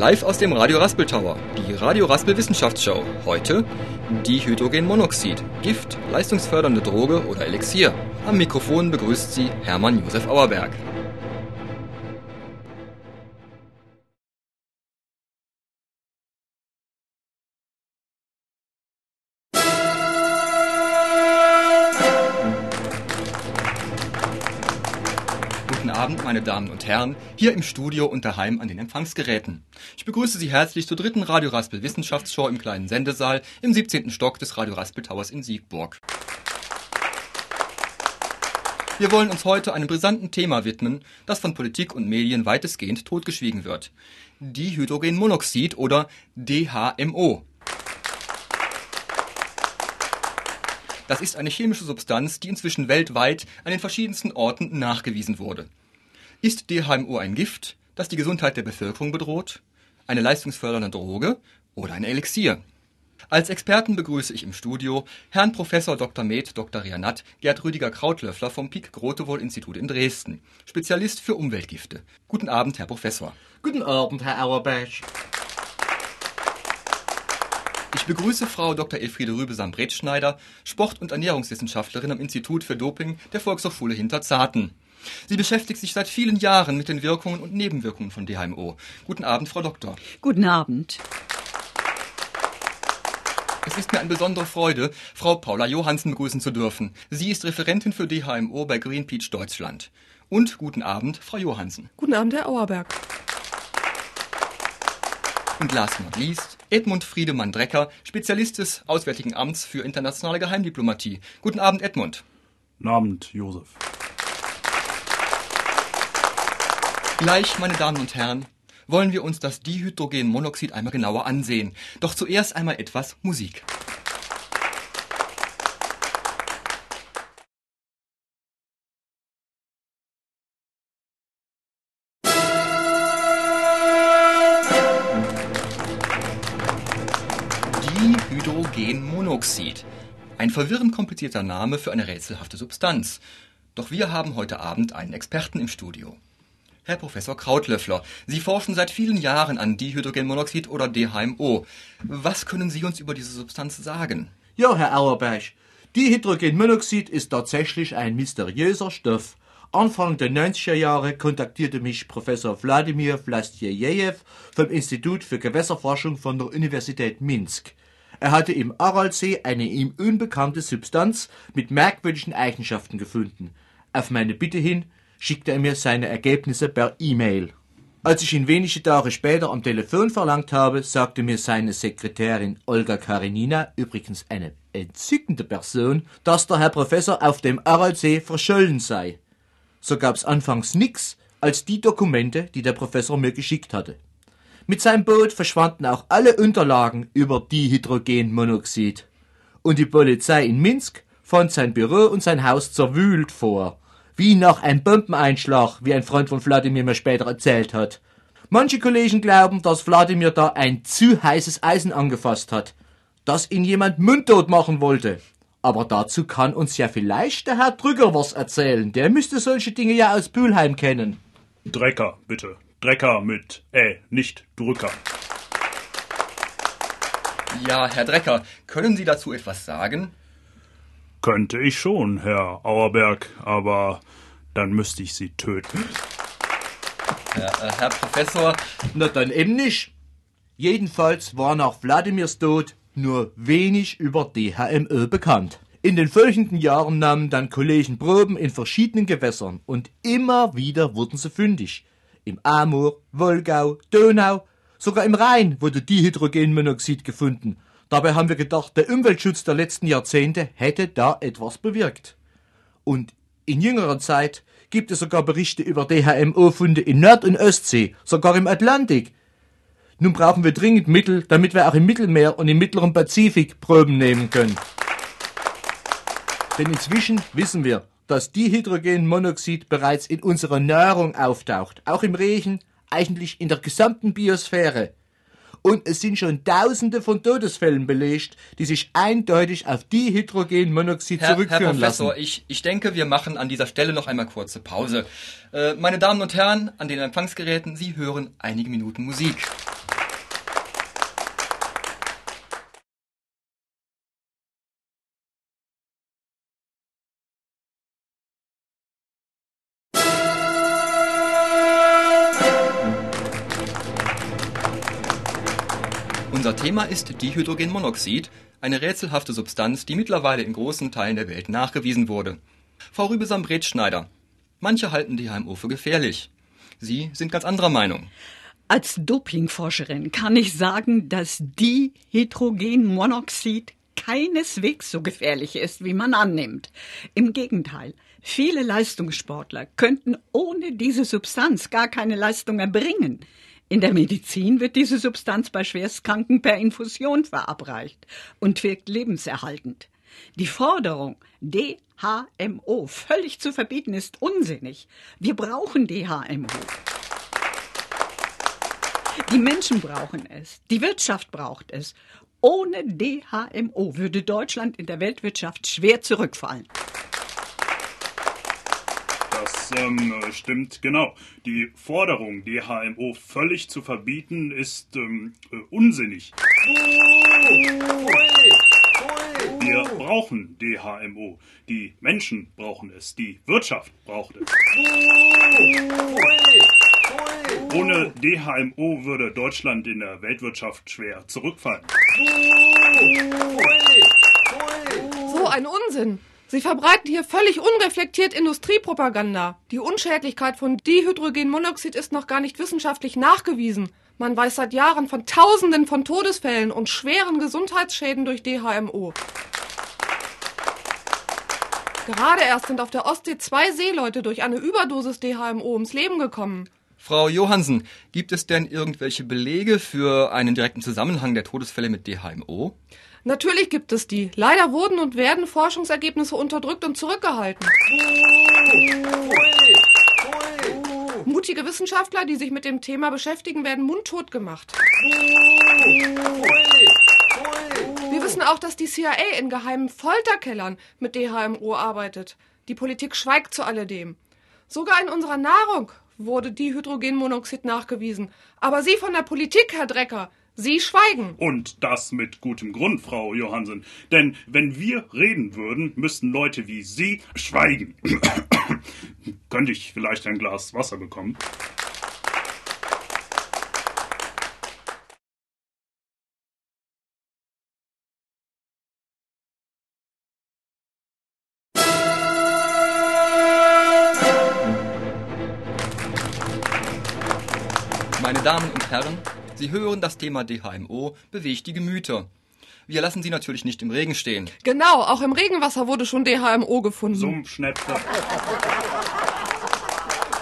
Live aus dem Radio Raspel Tower, die Radio Raspel Wissenschaftsshow. Heute Dihydrogenmonoxid, Gift, leistungsfördernde Droge oder Elixier. Am Mikrofon begrüßt Sie Hermann Josef Auerberg. Abend, meine Damen und Herren, hier im Studio und daheim an den Empfangsgeräten. Ich begrüße Sie herzlich zur dritten Radio Raspel Wissenschaftsshow im kleinen Sendesaal im 17. Stock des Radio Raspel Towers in Siegburg. Wir wollen uns heute einem brisanten Thema widmen, das von Politik und Medien weitestgehend totgeschwiegen wird. Dihydrogenmonoxid oder DHMO. Das ist eine chemische Substanz, die inzwischen weltweit an den verschiedensten Orten nachgewiesen wurde. Ist DHMO ein Gift, das die Gesundheit der Bevölkerung bedroht, eine leistungsfördernde Droge oder ein Elixier? Als Experten begrüße ich im Studio Herrn Professor Dr. Med Dr. Rianat Gerd Rüdiger Krautlöffler vom Pik Grotewohl Institut in Dresden, Spezialist für Umweltgifte. Guten Abend, Herr Professor. Guten Abend, Herr Auerbach. Ich begrüße Frau Dr. Elfriede Rübesam-Bretschneider, Sport- und Ernährungswissenschaftlerin am Institut für Doping der Volkshochschule Hinterzarten. Sie beschäftigt sich seit vielen Jahren mit den Wirkungen und Nebenwirkungen von DHMO. Guten Abend, Frau Doktor. Guten Abend. Es ist mir eine besondere Freude, Frau Paula Johansen begrüßen zu dürfen. Sie ist Referentin für DHMO bei Greenpeace Deutschland. Und guten Abend, Frau Johansen. Guten Abend, Herr Auerberg. Und last not least, Edmund Friedemann Drecker, Spezialist des Auswärtigen Amts für internationale Geheimdiplomatie. Guten Abend, Edmund. Guten Abend, Josef. Gleich, meine Damen und Herren, wollen wir uns das Dihydrogenmonoxid einmal genauer ansehen. Doch zuerst einmal etwas Musik. Dihydrogenmonoxid. Ein verwirrend komplizierter Name für eine rätselhafte Substanz. Doch wir haben heute Abend einen Experten im Studio. Herr Professor Krautlöffler, Sie forschen seit vielen Jahren an Dihydrogenmonoxid oder DHMO. Was können Sie uns über diese Substanz sagen? Ja, Herr Auerbach. Dihydrogenmonoxid ist tatsächlich ein mysteriöser Stoff. Anfang der 90er Jahre kontaktierte mich Professor Wladimir Vlastjejew vom Institut für Gewässerforschung von der Universität Minsk. Er hatte im Aralsee eine ihm unbekannte Substanz mit merkwürdigen Eigenschaften gefunden. Auf meine Bitte hin schickte er mir seine Ergebnisse per E-Mail. Als ich ihn wenige Tage später am Telefon verlangt habe, sagte mir seine Sekretärin Olga Karenina, übrigens eine entzückende Person, dass der Herr Professor auf dem Aralsee verschollen sei. So gab's anfangs nix als die Dokumente, die der Professor mir geschickt hatte. Mit seinem Boot verschwanden auch alle Unterlagen über Dihydrogenmonoxid. Und die Polizei in Minsk fand sein Büro und sein Haus zerwühlt vor. Wie nach einem Bombeneinschlag, wie ein Freund von Wladimir mir später erzählt hat. Manche Kollegen glauben, dass Wladimir da ein zu heißes Eisen angefasst hat, dass ihn jemand mundtot machen wollte. Aber dazu kann uns ja vielleicht der Herr Drücker was erzählen. Der müsste solche Dinge ja aus Bülheim kennen. Drecker, bitte. Drecker mit Ä, nicht Drücker. Ja, Herr Drecker, können Sie dazu etwas sagen? Könnte ich schon, Herr Auerberg, aber dann müsste ich Sie töten. Herr, äh, Herr Professor, Na dann eben nicht. Jedenfalls war nach Wladimirs Tod nur wenig über DHMO bekannt. In den folgenden Jahren nahmen dann Kollegen Proben in verschiedenen Gewässern und immer wieder wurden sie fündig. Im Amur, Wolgau, Donau, sogar im Rhein wurde Dihydrogenmonoxid gefunden. Dabei haben wir gedacht, der Umweltschutz der letzten Jahrzehnte hätte da etwas bewirkt. Und in jüngerer Zeit gibt es sogar Berichte über DHMO-Funde in Nord- und Ostsee, sogar im Atlantik. Nun brauchen wir dringend Mittel, damit wir auch im Mittelmeer und im mittleren Pazifik Proben nehmen können. Denn inzwischen wissen wir, dass Dihydrogenmonoxid bereits in unserer Nahrung auftaucht, auch im Regen, eigentlich in der gesamten Biosphäre. Und es sind schon Tausende von Todesfällen belegt, die sich eindeutig auf Dihydrogenmonoxid Herr, Herr zurückführen Professor, lassen. ich, ich denke, wir machen an dieser Stelle noch einmal kurze Pause. Äh, meine Damen und Herren, an den Empfangsgeräten, Sie hören einige Minuten Musik. Thema ist Dihydrogenmonoxid, eine rätselhafte Substanz, die mittlerweile in großen Teilen der Welt nachgewiesen wurde. Frau Rübesam-Bretschneider, manche halten DHMO für gefährlich. Sie sind ganz anderer Meinung. Als Dopingforscherin kann ich sagen, dass Dihydrogenmonoxid keineswegs so gefährlich ist, wie man annimmt. Im Gegenteil, viele Leistungssportler könnten ohne diese Substanz gar keine Leistung erbringen. In der Medizin wird diese Substanz bei Schwerstkranken per Infusion verabreicht und wirkt lebenserhaltend. Die Forderung, DHMO völlig zu verbieten, ist unsinnig. Wir brauchen DHMO. Die Menschen brauchen es, die Wirtschaft braucht es. Ohne DHMO würde Deutschland in der Weltwirtschaft schwer zurückfallen. Das ähm, stimmt genau. Die Forderung, DHMO völlig zu verbieten, ist ähm, äh, unsinnig. Wir brauchen DHMO. Die Menschen brauchen es. Die Wirtschaft braucht es. Ohne DHMO würde Deutschland in der Weltwirtschaft schwer zurückfallen. So ein Unsinn. Sie verbreiten hier völlig unreflektiert Industriepropaganda. Die Unschädlichkeit von Dihydrogenmonoxid ist noch gar nicht wissenschaftlich nachgewiesen. Man weiß seit Jahren von Tausenden von Todesfällen und schweren Gesundheitsschäden durch DHMO. Gerade erst sind auf der Ostsee zwei Seeleute durch eine Überdosis DHMO ums Leben gekommen. Frau Johansen, gibt es denn irgendwelche Belege für einen direkten Zusammenhang der Todesfälle mit DHMO? Natürlich gibt es die. Leider wurden und werden Forschungsergebnisse unterdrückt und zurückgehalten. Mutige Wissenschaftler, die sich mit dem Thema beschäftigen, werden mundtot gemacht. Wir wissen auch, dass die CIA in geheimen Folterkellern mit DHMO arbeitet. Die Politik schweigt zu alledem. Sogar in unserer Nahrung wurde Dihydrogenmonoxid nachgewiesen. Aber Sie von der Politik, Herr Drecker, Sie schweigen. Und das mit gutem Grund, Frau Johansen. Denn wenn wir reden würden, müssten Leute wie Sie schweigen. Könnte ich vielleicht ein Glas Wasser bekommen? Meine Damen und Herren, Sie hören, das Thema DHMO bewegt die Gemüter. Wir lassen sie natürlich nicht im Regen stehen. Genau, auch im Regenwasser wurde schon DHMO gefunden. Sumpfschnepfe.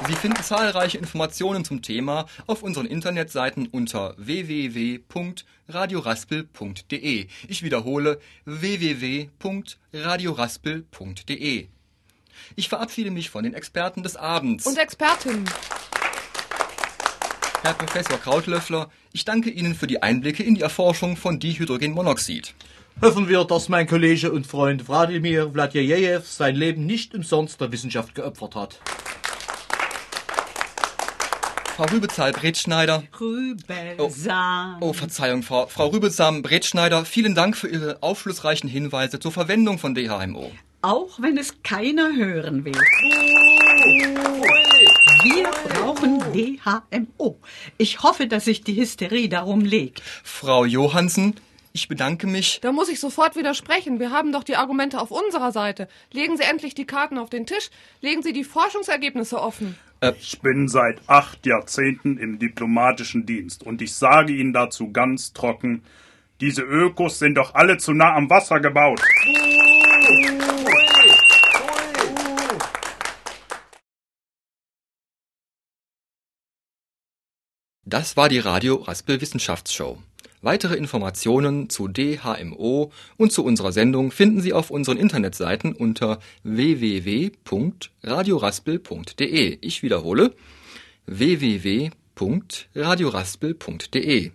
Sie finden zahlreiche Informationen zum Thema auf unseren Internetseiten unter www.radioraspel.de. Ich wiederhole www.radioraspel.de. Ich verabschiede mich von den Experten des Abends. Und Expertinnen. Herr Professor Krautlöffler, ich danke Ihnen für die Einblicke in die Erforschung von Dihydrogenmonoxid. Hoffen wir, dass mein Kollege und Freund Wladimir Wladjejew sein Leben nicht umsonst der Wissenschaft geopfert hat. Frau Rübezahl-Bretschneider. Rübelsam. Oh, Verzeihung, Frau, Frau Rübelsam-Bretschneider, vielen Dank für Ihre aufschlussreichen Hinweise zur Verwendung von DHMO. Auch wenn es keiner hören will. Wir brauchen DHMO. Ich hoffe, dass sich die Hysterie darum legt. Frau Johansen, ich bedanke mich. Da muss ich sofort widersprechen. Wir haben doch die Argumente auf unserer Seite. Legen Sie endlich die Karten auf den Tisch. Legen Sie die Forschungsergebnisse offen. Ich bin seit acht Jahrzehnten im diplomatischen Dienst und ich sage Ihnen dazu ganz trocken, diese Ökos sind doch alle zu nah am Wasser gebaut. Das war die Radio Raspel Wissenschaftsshow. Weitere Informationen zu DHMO und zu unserer Sendung finden Sie auf unseren Internetseiten unter www.radioraspel.de. Ich wiederhole www.radioraspel.de.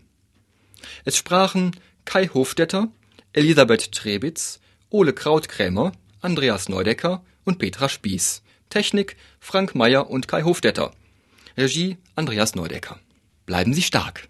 Es sprachen Kai Hofdetter, Elisabeth Trebitz, Ole Krautkrämer, Andreas Neudecker und Petra Spieß. Technik Frank Meyer und Kai Hofdetter. Regie Andreas Neudecker. Bleiben Sie stark.